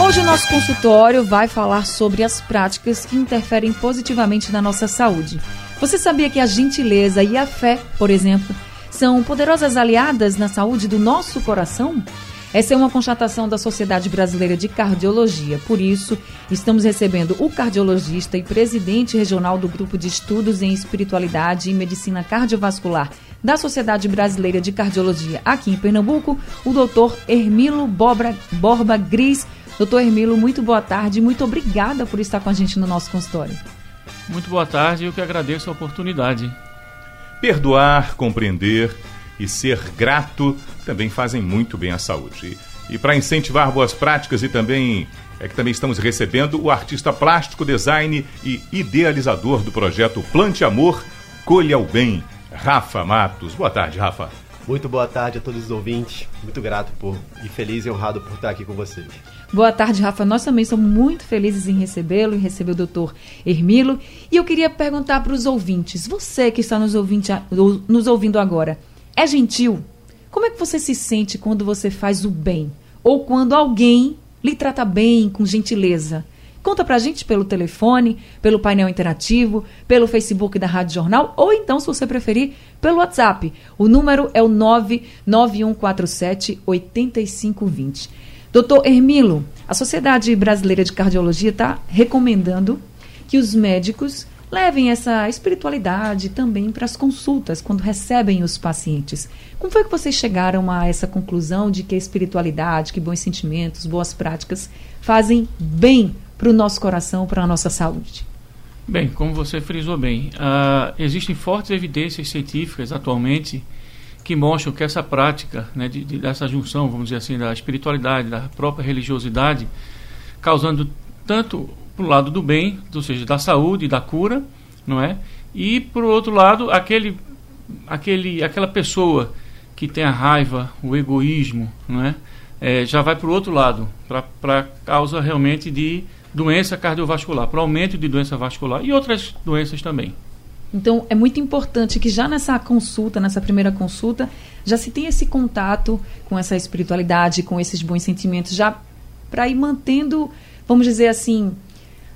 Hoje o nosso consultório vai falar sobre as práticas que interferem positivamente na nossa saúde. Você sabia que a gentileza e a fé, por exemplo, são poderosas aliadas na saúde do nosso coração? Essa é uma constatação da Sociedade Brasileira de Cardiologia. Por isso, estamos recebendo o cardiologista e presidente regional do Grupo de Estudos em Espiritualidade e Medicina Cardiovascular da Sociedade Brasileira de Cardiologia aqui em Pernambuco, o doutor Hermilo Borba, Borba Gris. Doutor Hermilo, muito boa tarde e muito obrigada por estar com a gente no nosso consultório. Muito boa tarde, eu que agradeço a oportunidade. Perdoar, compreender e ser grato também fazem muito bem à saúde. E para incentivar boas práticas e também é que também estamos recebendo o artista plástico, design e idealizador do projeto Plante Amor, Colha o Bem, Rafa Matos. Boa tarde, Rafa. Muito boa tarde a todos os ouvintes. Muito grato por e feliz e honrado por estar aqui com vocês. Boa tarde, Rafa. Nós também somos muito felizes em recebê-lo e receber o doutor Hermilo. E eu queria perguntar para os ouvintes, você que está nos, ouvinte, nos ouvindo agora, é gentil? Como é que você se sente quando você faz o bem? Ou quando alguém lhe trata bem, com gentileza? Conta pra gente pelo telefone, pelo painel interativo, pelo Facebook da Rádio Jornal ou então, se você preferir, pelo WhatsApp. O número é o 99147 8520. Doutor Hermilo, a Sociedade Brasileira de Cardiologia está recomendando que os médicos levem essa espiritualidade também para as consultas, quando recebem os pacientes. Como foi que vocês chegaram a essa conclusão de que a espiritualidade, que bons sentimentos, boas práticas fazem bem para o nosso coração, para a nossa saúde? Bem, como você frisou bem, uh, existem fortes evidências científicas atualmente que mostram que essa prática, né, de, de, dessa junção, vamos dizer assim, da espiritualidade, da própria religiosidade, causando tanto para o lado do bem, ou seja, da saúde, da cura, não é? E por outro lado, aquele, aquele, aquela pessoa que tem a raiva, o egoísmo, não é? é já vai para o outro lado, para causa realmente de doença cardiovascular, para aumento de doença vascular e outras doenças também. Então, é muito importante que já nessa consulta, nessa primeira consulta, já se tenha esse contato com essa espiritualidade, com esses bons sentimentos, já para ir mantendo, vamos dizer assim,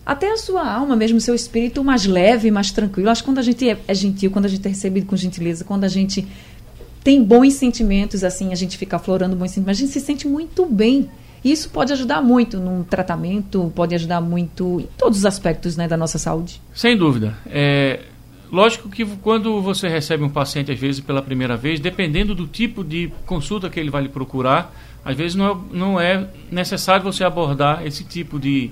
até a sua alma mesmo, seu espírito mais leve, mais tranquilo. Acho que quando a gente é, é gentil, quando a gente é recebido com gentileza, quando a gente tem bons sentimentos, assim, a gente fica aflorando bons sentimentos, a gente se sente muito bem isso pode ajudar muito num tratamento, pode ajudar muito em todos os aspectos né, da nossa saúde. Sem dúvida. É, lógico que quando você recebe um paciente, às vezes pela primeira vez, dependendo do tipo de consulta que ele vai lhe procurar, às vezes não é, não é necessário você abordar esse tipo de,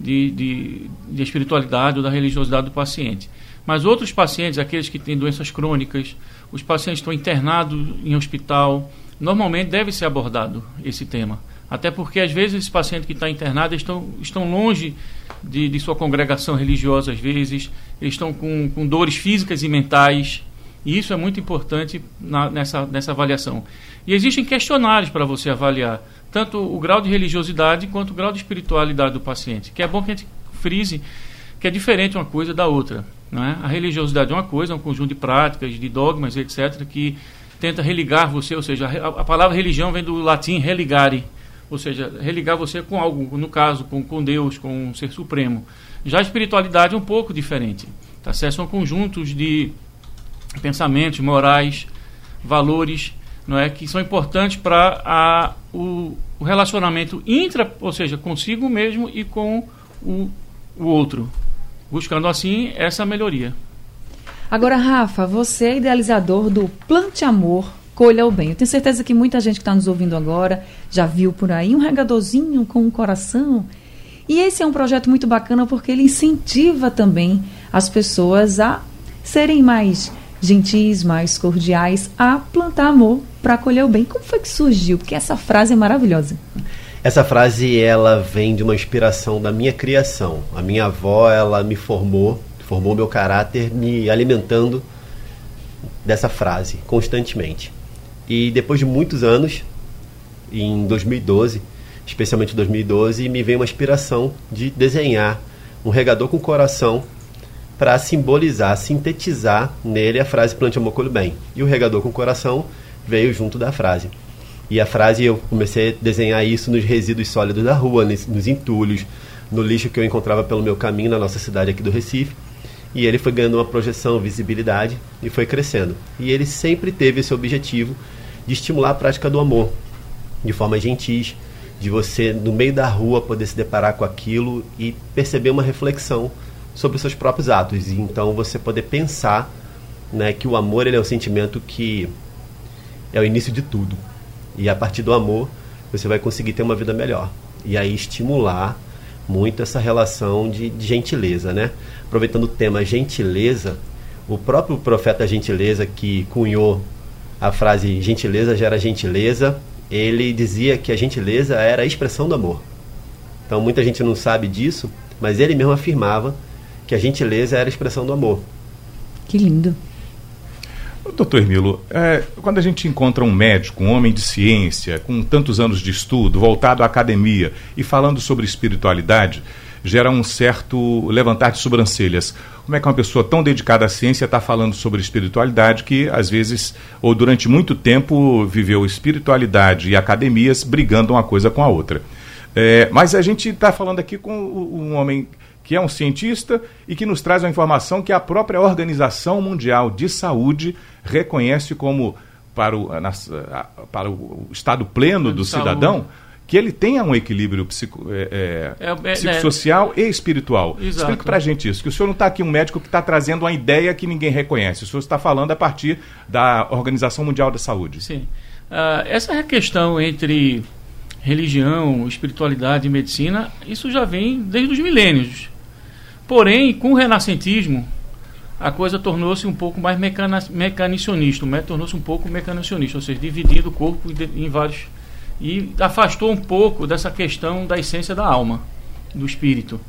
de, de, de espiritualidade ou da religiosidade do paciente. Mas outros pacientes, aqueles que têm doenças crônicas, os pacientes estão internados em hospital, normalmente deve ser abordado esse tema. Até porque, às vezes, esse paciente que está internado estão, estão longe de, de, sua congregação religiosa, às vezes, estão com, com dores físicas e mentais. E isso é muito importante na, nessa, nessa avaliação. E existem questionários para você avaliar, tanto o grau de religiosidade quanto o grau de espiritualidade do paciente. Que é bom que a gente frise que é diferente uma coisa da outra. Não é? A religiosidade é uma coisa, é um conjunto de práticas, de dogmas, etc., que tenta religar você, ou seja, a, a palavra religião vem do latim religare, ou seja, religar você com algo, no caso, com, com Deus, com um ser supremo. Já a espiritualidade é um pouco diferente. Tá? São conjuntos de pensamentos, morais, valores, não é, que são importantes para o, o relacionamento intra, ou seja, consigo mesmo e com o, o outro, buscando assim essa melhoria. Agora, Rafa, você é idealizador do Plante Amor colha o bem. Eu tenho certeza que muita gente que está nos ouvindo agora já viu por aí um regadorzinho com um coração. E esse é um projeto muito bacana porque ele incentiva também as pessoas a serem mais gentis, mais cordiais, a plantar amor para colher o bem. Como foi que surgiu? Porque essa frase é maravilhosa. Essa frase ela vem de uma inspiração da minha criação. A minha avó ela me formou, formou meu caráter, me alimentando dessa frase constantemente. E depois de muitos anos, em 2012, especialmente 2012, me veio uma inspiração de desenhar um regador com coração para simbolizar, sintetizar nele a frase plante amor colhe bem. E o regador com coração veio junto da frase. E a frase eu comecei a desenhar isso nos resíduos sólidos da rua, nos entulhos, no lixo que eu encontrava pelo meu caminho na nossa cidade aqui do Recife. E ele foi ganhando uma projeção, visibilidade e foi crescendo. E ele sempre teve esse objetivo de estimular a prática do amor, de forma gentis, de você, no meio da rua, poder se deparar com aquilo e perceber uma reflexão sobre os seus próprios atos. E então você poder pensar né, que o amor ele é o sentimento que é o início de tudo. E a partir do amor, você vai conseguir ter uma vida melhor. E aí estimular muito essa relação de, de gentileza, né? Aproveitando o tema gentileza, o próprio profeta gentileza que cunhou a frase gentileza gera gentileza, ele dizia que a gentileza era a expressão do amor. Então muita gente não sabe disso, mas ele mesmo afirmava que a gentileza era a expressão do amor. Que lindo. Doutor Hermilo, é, quando a gente encontra um médico, um homem de ciência, com tantos anos de estudo, voltado à academia e falando sobre espiritualidade, gera um certo levantar de sobrancelhas. Como é que uma pessoa tão dedicada à ciência está falando sobre espiritualidade que, às vezes, ou durante muito tempo, viveu espiritualidade e academias brigando uma coisa com a outra? É, mas a gente está falando aqui com um homem que é um cientista e que nos traz uma informação que a própria Organização Mundial de Saúde reconhece como, para o, na, para o estado pleno do cidadão, que ele tenha um equilíbrio psico, é, é, é, é psicossocial e espiritual. Exato. Explique para a gente isso, que o senhor não está aqui um médico que está trazendo uma ideia que ninguém reconhece. O senhor está falando a partir da Organização Mundial da Saúde. Sim. Uh, essa questão entre religião, espiritualidade e medicina, isso já vem desde os milênios. Porém, com o renascentismo, a coisa tornou-se um pouco mais mecanicionista, né? tornou-se um pouco mecanicionista, ou seja, dividindo o corpo em vários. e afastou um pouco dessa questão da essência da alma, do espírito.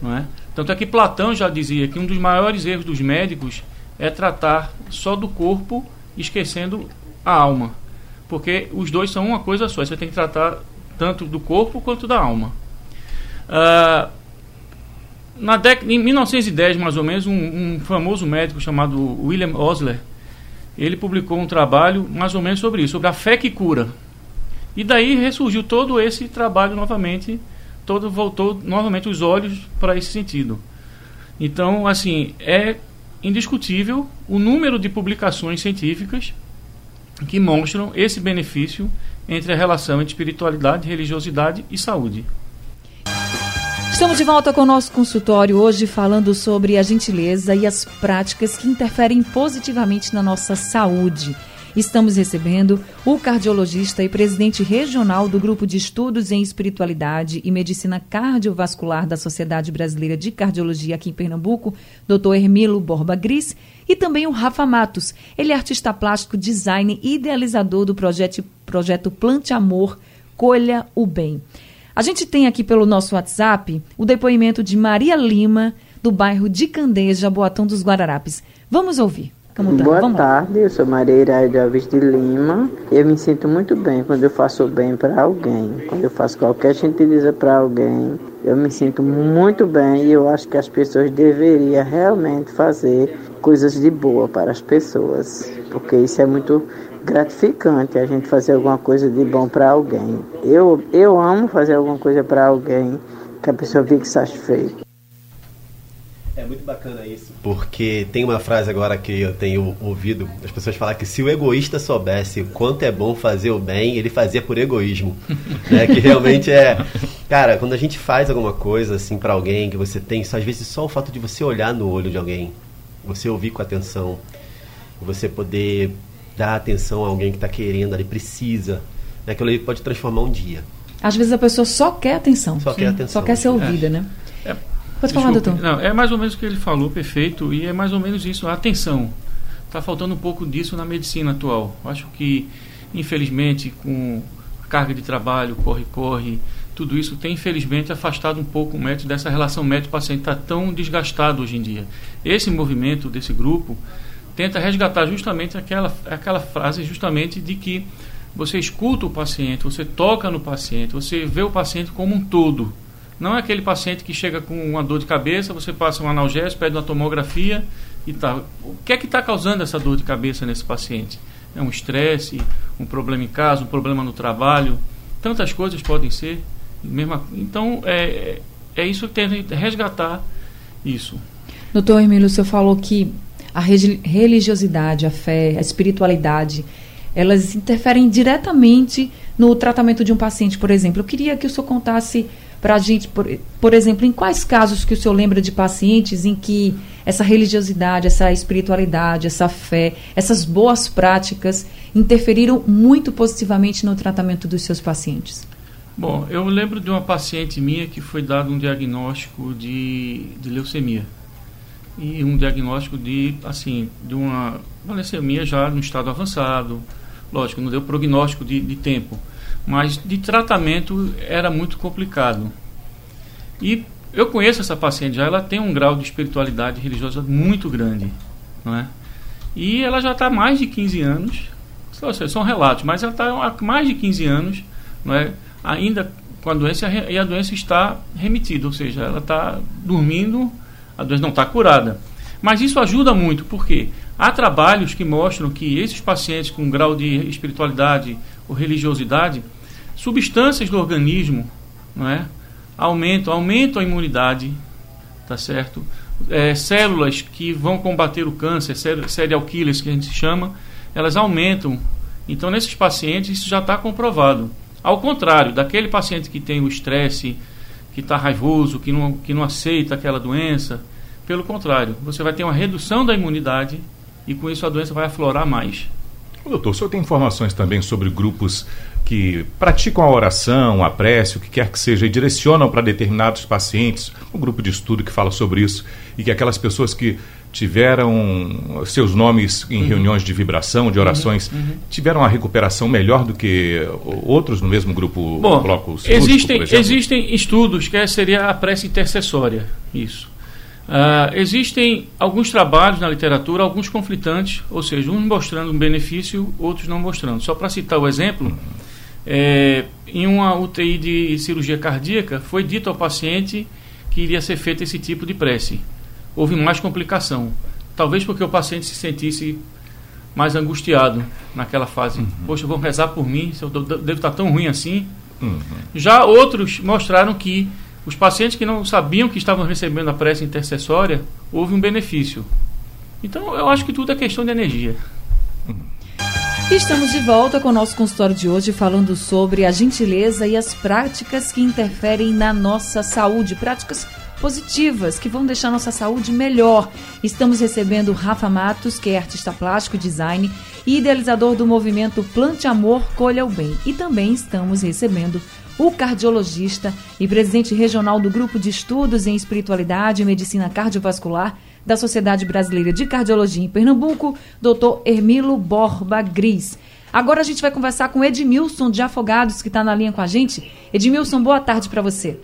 Não é? Tanto é que Platão já dizia que um dos maiores erros dos médicos é tratar só do corpo, esquecendo a alma. Porque os dois são uma coisa só, você tem que tratar tanto do corpo quanto da alma. Uh, na em 1910, mais ou menos, um, um, famoso médico chamado William Osler, ele publicou um trabalho mais ou menos sobre isso, sobre a fé que cura. E daí ressurgiu todo esse trabalho novamente, todo voltou novamente os olhos para esse sentido. Então, assim, é indiscutível o número de publicações científicas que mostram esse benefício entre a relação entre espiritualidade, religiosidade e saúde. Estamos de volta com o nosso consultório hoje falando sobre a gentileza e as práticas que interferem positivamente na nossa saúde. Estamos recebendo o cardiologista e presidente regional do Grupo de Estudos em Espiritualidade e Medicina Cardiovascular da Sociedade Brasileira de Cardiologia aqui em Pernambuco, Dr. Hermilo Borba Gris, e também o Rafa Matos. Ele é artista plástico, design e idealizador do projeto, projeto Plante Amor, Colha o Bem. A gente tem aqui pelo nosso WhatsApp o depoimento de Maria Lima, do bairro de Candeja, Boatão dos Guararapes. Vamos ouvir. Boa Vamos tarde, lá. eu sou Maria Iraide Alves de Lima. Eu me sinto muito bem quando eu faço bem para alguém. Quando eu faço qualquer gentileza para alguém, eu me sinto muito bem e eu acho que as pessoas deveriam realmente fazer coisas de boa para as pessoas, porque isso é muito gratificante a gente fazer alguma coisa de bom para alguém. Eu, eu amo fazer alguma coisa para alguém que a pessoa fique satisfeita. É muito bacana isso, porque tem uma frase agora que eu tenho ouvido as pessoas falar que se o egoísta soubesse o quanto é bom fazer o bem, ele fazia por egoísmo, né? Que realmente é, cara, quando a gente faz alguma coisa assim para alguém que você tem, às vezes só o fato de você olhar no olho de alguém, você ouvir com atenção, você poder dar atenção a alguém que está querendo, ele precisa. Né? Aquilo ali pode transformar um dia. Às vezes a pessoa só quer atenção. Só Sim. quer atenção. Só quer ser ouvida, é. né? É. Pode falar, doutor. Não, é mais ou menos o que ele falou, perfeito, e é mais ou menos isso, a atenção. Está faltando um pouco disso na medicina atual. Acho que, infelizmente, com a carga de trabalho, corre-corre, tudo isso tem infelizmente afastado um pouco o médico dessa relação médico-paciente está tão desgastado hoje em dia. Esse movimento desse grupo tenta resgatar justamente aquela, aquela frase justamente de que você escuta o paciente, você toca no paciente, você vê o paciente como um todo. Não é aquele paciente que chega com uma dor de cabeça, você passa um analgésico, pede uma tomografia e tal. O que é que está causando essa dor de cabeça nesse paciente? É um estresse, um problema em casa, um problema no trabalho. Tantas coisas podem ser. Mesmo, então, é, é isso que tem que resgatar isso. Doutor Emílio, o senhor falou que a religiosidade, a fé, a espiritualidade, elas interferem diretamente no tratamento de um paciente, por exemplo. Eu queria que o senhor contasse para a gente, por, por exemplo, em quais casos que o senhor lembra de pacientes em que essa religiosidade, essa espiritualidade, essa fé, essas boas práticas interferiram muito positivamente no tratamento dos seus pacientes? Bom, eu lembro de uma paciente minha que foi dado um diagnóstico de, de leucemia e um diagnóstico de assim de uma, uma leucemia já no estado avançado, lógico, não deu prognóstico de, de tempo, mas de tratamento era muito complicado. E eu conheço essa paciente já, ela tem um grau de espiritualidade religiosa muito grande, não é? E ela já está há mais de 15 anos, seja, são relatos, mas ela está há mais de 15 anos, não é? Ainda com a doença e a doença está remitida, ou seja, ela está dormindo, a doença não está curada. Mas isso ajuda muito, porque há trabalhos que mostram que esses pacientes com grau de espiritualidade ou religiosidade substâncias do organismo, não é? Aumentam, aumentam a imunidade, tá certo? É, células que vão combater o câncer, serial killers que a gente chama, elas aumentam. Então, nesses pacientes, isso já está comprovado. Ao contrário, daquele paciente que tem o estresse, que está raivoso, que não, que não aceita aquela doença, pelo contrário, você vai ter uma redução da imunidade e com isso a doença vai aflorar mais. Doutor, o senhor tem informações também sobre grupos que praticam a oração, a prece, o que quer que seja, e direcionam para determinados pacientes, um grupo de estudo que fala sobre isso, e que aquelas pessoas que tiveram seus nomes em uhum. reuniões de vibração, de orações, uhum. Uhum. tiveram uma recuperação melhor do que outros no mesmo grupo Bom, bloco existem, existem estudos que seria a prece intercessória, isso. Uh, existem alguns trabalhos na literatura, alguns conflitantes, ou seja, uns mostrando um benefício, outros não mostrando. Só para citar o exemplo, é, em uma UTI de cirurgia cardíaca, foi dito ao paciente que iria ser feito esse tipo de prece. Houve mais complicação. Talvez porque o paciente se sentisse mais angustiado naquela fase. Uhum. Poxa, vão rezar por mim, eu devo estar tão ruim assim. Uhum. Já outros mostraram que os pacientes que não sabiam que estavam recebendo a prece intercessória, houve um benefício. Então, eu acho que tudo é questão de energia. Estamos de volta com o nosso consultório de hoje falando sobre a gentileza e as práticas que interferem na nossa saúde, práticas positivas que vão deixar nossa saúde melhor. Estamos recebendo Rafa Matos, que é artista plástico, design e idealizador do movimento Plante Amor, Colha o Bem. E também estamos recebendo o cardiologista e presidente regional do Grupo de Estudos em Espiritualidade e Medicina Cardiovascular da Sociedade Brasileira de Cardiologia em Pernambuco, Dr. Hermilo Borba Gris. Agora a gente vai conversar com Edmilson de Afogados, que está na linha com a gente. Edmilson, boa tarde para você.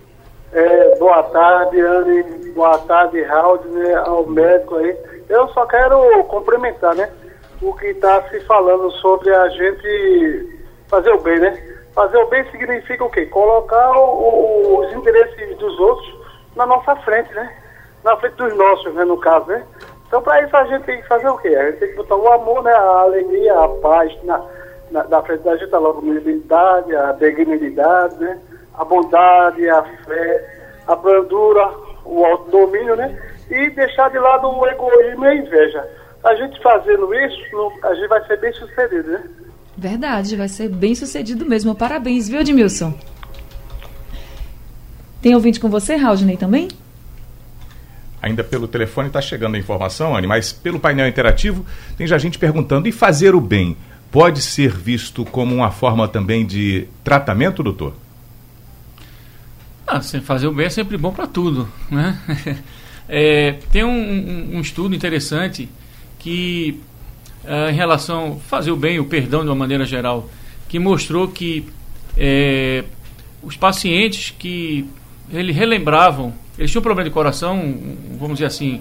É, boa tarde, Anne. Boa tarde, Raul, né, ao médico aí. Eu só quero cumprimentar, né? O que está se falando sobre a gente fazer o bem, né? Fazer o bem significa o quê? Colocar o, o, os interesses dos outros na nossa frente, né? Na frente dos nossos, né, no caso, né? Então, para isso, a gente tem que fazer o quê? A gente tem que botar o amor, né? A alegria, a paz na, na, na frente da gente, a longanimidade, a dignidade, né? A bondade, a fé, a brandura, o autodomínio, né? E deixar de lado o egoísmo e a inveja. A gente fazendo isso, a gente vai ser bem sucedido, né? Verdade, vai ser bem sucedido mesmo. Parabéns, viu, Edmilson? Tem ouvinte com você, Raudney, também? Ainda pelo telefone está chegando a informação, Anne, mas pelo painel interativo tem já gente perguntando: e fazer o bem pode ser visto como uma forma também de tratamento, doutor? Ah, fazer o bem é sempre bom para tudo, né? É, tem um, um, estudo interessante que uh, em relação a fazer o bem, o perdão de uma maneira geral, que mostrou que é, os pacientes que ele relembravam, eles tinham um problema de coração, vamos dizer assim,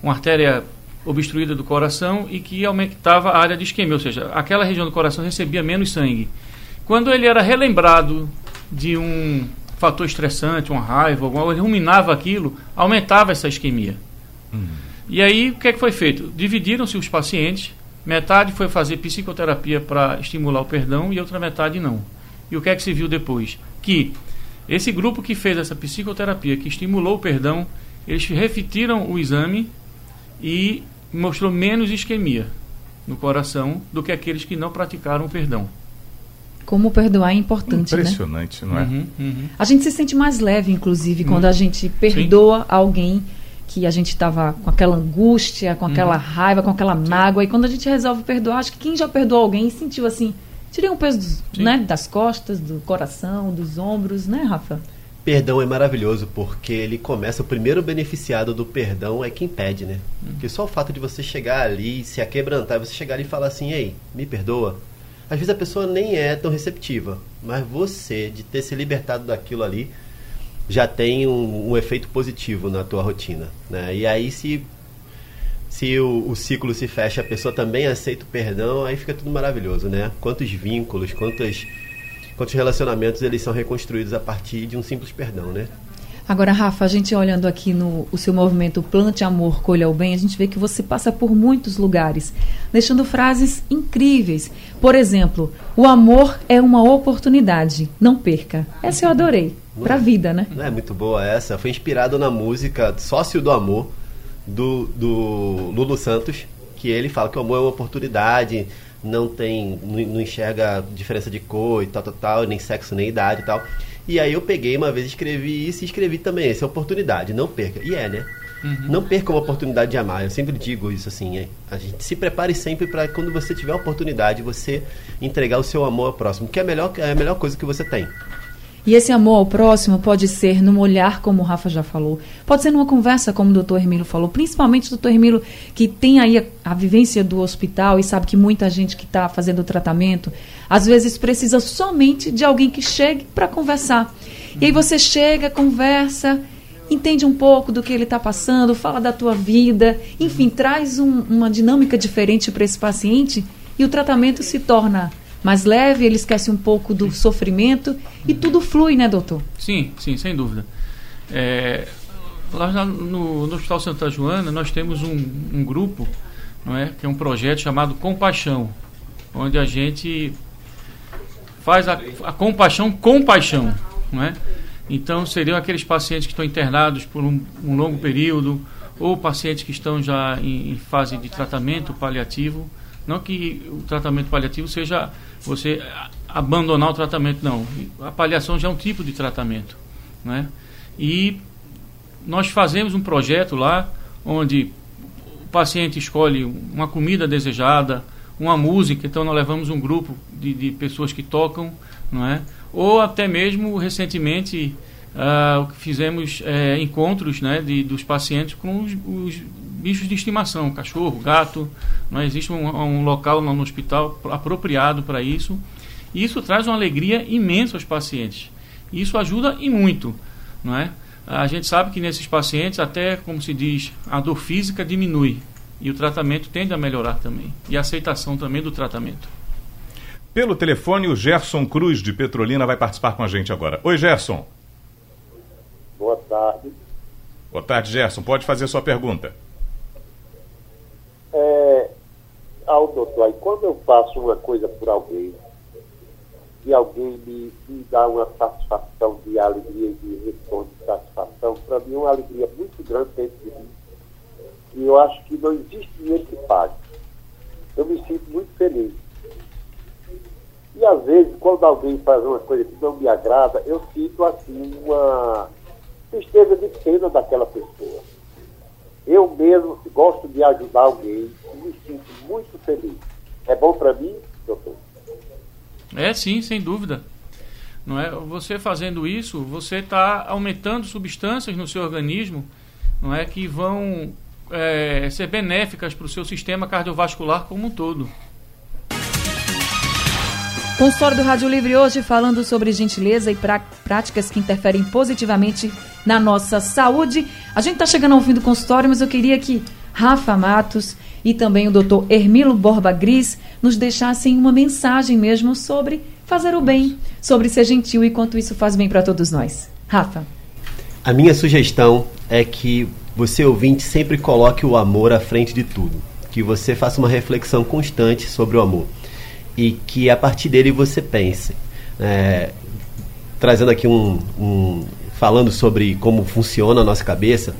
uma artéria obstruída do coração e que aumentava a área de isquemia, ou seja, aquela região do coração recebia menos sangue. Quando ele era relembrado de um fator estressante, uma raiva, alguma, ele ruminava aquilo, aumentava essa isquemia. Uhum. E aí, o que, é que foi feito? Dividiram-se os pacientes, metade foi fazer psicoterapia para estimular o perdão e outra metade não. E o que é que se viu depois? Que esse grupo que fez essa psicoterapia, que estimulou o perdão, eles refletiram o exame e mostrou menos isquemia no coração do que aqueles que não praticaram o perdão. Como perdoar é importante, né? Impressionante, né? não é? Uhum, uhum. A gente se sente mais leve, inclusive, uhum. quando a gente perdoa Sim. alguém que a gente estava com aquela angústia, com aquela uhum. raiva, com aquela mágoa. E quando a gente resolve perdoar, acho que quem já perdoou alguém sentiu assim, tirei um peso dos, né, das costas, do coração, dos ombros, né, Rafa? Perdão é maravilhoso porque ele começa, o primeiro beneficiado do perdão é quem pede, né? Hum. Porque só o fato de você chegar ali, se aquebrantar, você chegar ali e falar assim, ei, me perdoa. Às vezes a pessoa nem é tão receptiva, mas você, de ter se libertado daquilo ali, já tem um, um efeito positivo na tua rotina, né? E aí se se o, o, ciclo se fecha, a pessoa também aceita o perdão, aí fica tudo maravilhoso, né? Quantos vínculos, quantas quantos relacionamentos eles são reconstruídos a partir de um simples perdão, né? Agora, Rafa, a gente olhando aqui no o seu movimento Plante Amor, Colha o Bem, a gente vê que você passa por muitos lugares, deixando frases incríveis. Por exemplo, o amor é uma oportunidade, não perca. Essa eu adorei, para a vida, né? Não é muito boa essa. Foi inspirado na música Sócio do Amor, do, do Lulu Santos, que ele fala que o amor é uma oportunidade, não tem, não, não enxerga diferença de cor e tal, tal, tal, nem sexo, nem idade e tal. E aí eu peguei uma vez, escrevi isso e escrevi também, essa é oportunidade, não perca. E é, né? Uhum. Não perca uma oportunidade de amar. Eu sempre digo isso assim. É, a gente se prepare sempre para quando você tiver a oportunidade, você entregar o seu amor ao próximo, que é a melhor, é a melhor coisa que você tem. E esse amor ao próximo pode ser num olhar, como o Rafa já falou, pode ser numa conversa, como o doutor Hermilo falou, principalmente o doutor Hermilo, que tem aí a, a, vivência do hospital e sabe que muita gente que está fazendo o tratamento, às vezes precisa somente de alguém que chegue para conversar. E aí você chega, conversa, entende um pouco do que ele está passando, fala da tua vida, enfim, traz um, uma dinâmica diferente para esse paciente e o tratamento se torna mais leve, ele esquece um pouco do sofrimento e tudo flui, né, doutor? Sim, sim, sem dúvida. É, lá no, no, Hospital Santa Joana nós temos um, um, grupo, não é, que é um projeto chamado Compaixão, onde a gente faz a, a compaixão com paixão, não é? Então seriam aqueles pacientes que estão internados por um, um longo período ou pacientes que estão já em, em fase de tratamento paliativo não que o tratamento paliativo seja você abandonar o tratamento, não. A paliação já é um tipo de tratamento. Né? E nós fazemos um projeto lá onde o paciente escolhe uma comida desejada, uma música, então nós levamos um grupo de, de pessoas que tocam, não é? ou até mesmo recentemente uh, fizemos uh, encontros né, de, dos pacientes com os, os bichos de estimação, cachorro, gato. Não é? existe um, um local no hospital apropriado para isso. E isso traz uma alegria imensa aos pacientes. E isso ajuda e muito, não é? A gente sabe que nesses pacientes até, como se diz, a dor física diminui e o tratamento tende a melhorar também e a aceitação também do tratamento. Pelo telefone, o Gerson Cruz de Petrolina vai participar com a gente agora. Oi, Gerson. Boa tarde. Boa tarde, Gerson. Pode fazer sua pergunta é, ao doutor, quando eu faço uma coisa por alguém, e alguém me, me dá uma satisfação de alegria e de retorno de satisfação, para mim é uma alegria muito grande dentro de mim. E eu acho que não existe dinheiro que pague. Eu me sinto muito feliz. E às vezes, quando alguém faz uma coisa que não me agrada, eu sinto assim uma tristeza de pena daquela pessoa. Eu mesmo gosto de ajudar alguém e me sinto muito feliz. É bom para mim, doutor? É sim, sem dúvida. Não é? Você fazendo isso, você está aumentando substâncias no seu organismo, não é que vão é, ser benéficas para o seu sistema cardiovascular como um todo. Consultório do Rádio Livre hoje falando sobre gentileza e práticas que interferem positivamente na nossa saúde. A gente está chegando ao fim do consultório, mas eu queria que Rafa Matos e também o doutor Hermilo Borba Gris nos deixassem uma mensagem mesmo sobre fazer o bem, sobre ser gentil e quanto isso faz bem para todos nós. Rafa. A minha sugestão é que você ouvinte sempre coloque o amor à frente de tudo, que você faça uma reflexão constante sobre o amor e que a partir dele você pense. É, trazendo aqui um, um, falando sobre como funciona a nossa cabeça,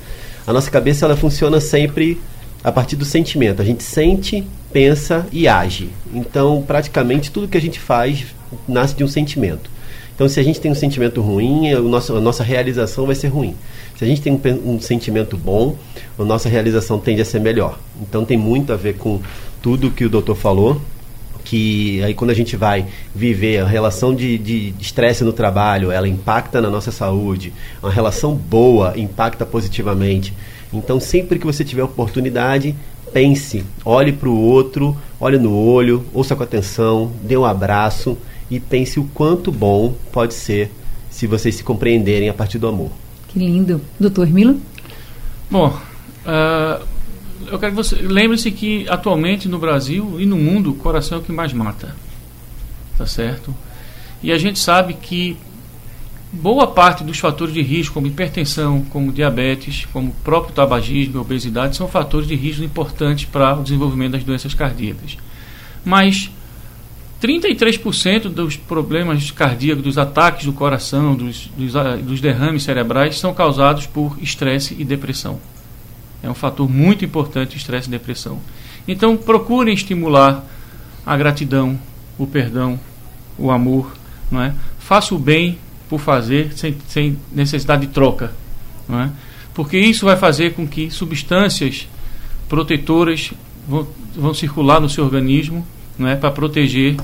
a nossa cabeça ela funciona sempre a partir do sentimento. A gente sente, pensa e age. Então, praticamente tudo que a gente faz nasce de um sentimento. Então, se a gente tem um sentimento ruim, a nossa, a nossa realização vai ser ruim. Se a gente tem um, um sentimento bom, a nossa realização tende a ser melhor. Então, tem muito a ver com tudo que o doutor falou que aí quando a gente vai viver a relação de estresse no trabalho, ela impacta na nossa saúde, uma relação boa impacta positivamente. Então, sempre que você tiver oportunidade, pense, olhe para o outro, olhe no olho, ouça com atenção, dê um abraço e pense o quanto bom pode ser se vocês se compreenderem a partir do amor. Que lindo. Doutor Milo? Bom, uh, eu quero que você lembre-se que atualmente no Brasil e no mundo o coração é o que mais mata, tá certo? E a gente sabe que boa parte dos fatores de risco, como hipertensão, como diabetes, como próprio tabagismo obesidade, são fatores de risco importantes para o desenvolvimento das doenças cardíacas. Mas 33% dos problemas cardíacos, dos ataques do coração, dos, dos, dos derrames cerebrais, são causados por estresse e depressão. É um fator muito importante estresse e depressão. Então, procurem estimular a gratidão, o perdão, o amor, não é? Faça o bem por fazer sem, sem necessidade de troca, não é? Porque isso vai fazer com que substâncias protetoras vão, vão circular no seu organismo, não é, para proteger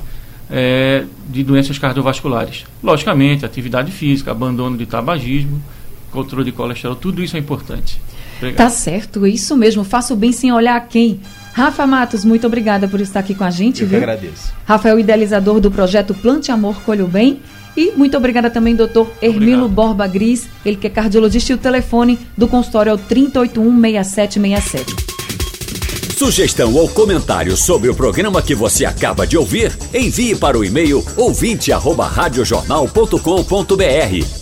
é, de doenças cardiovasculares. Logicamente, atividade física, abandono de tabagismo, controle de colesterol, tudo isso é importante. Obrigado. Tá certo, isso mesmo. Faço bem sem olhar a quem. Rafa Matos, muito obrigada por estar aqui com a gente. Eu viu? que agradeço. Rafael, idealizador do projeto Plante Amor, Colho Bem. E muito obrigada também, doutor Hermilo Borba Gris, ele que é cardiologista e o telefone do consultório é o 3081-6767. Sugestão ou comentário sobre o programa que você acaba de ouvir, envie para o e-mail ouvinte@radiojornal.com.br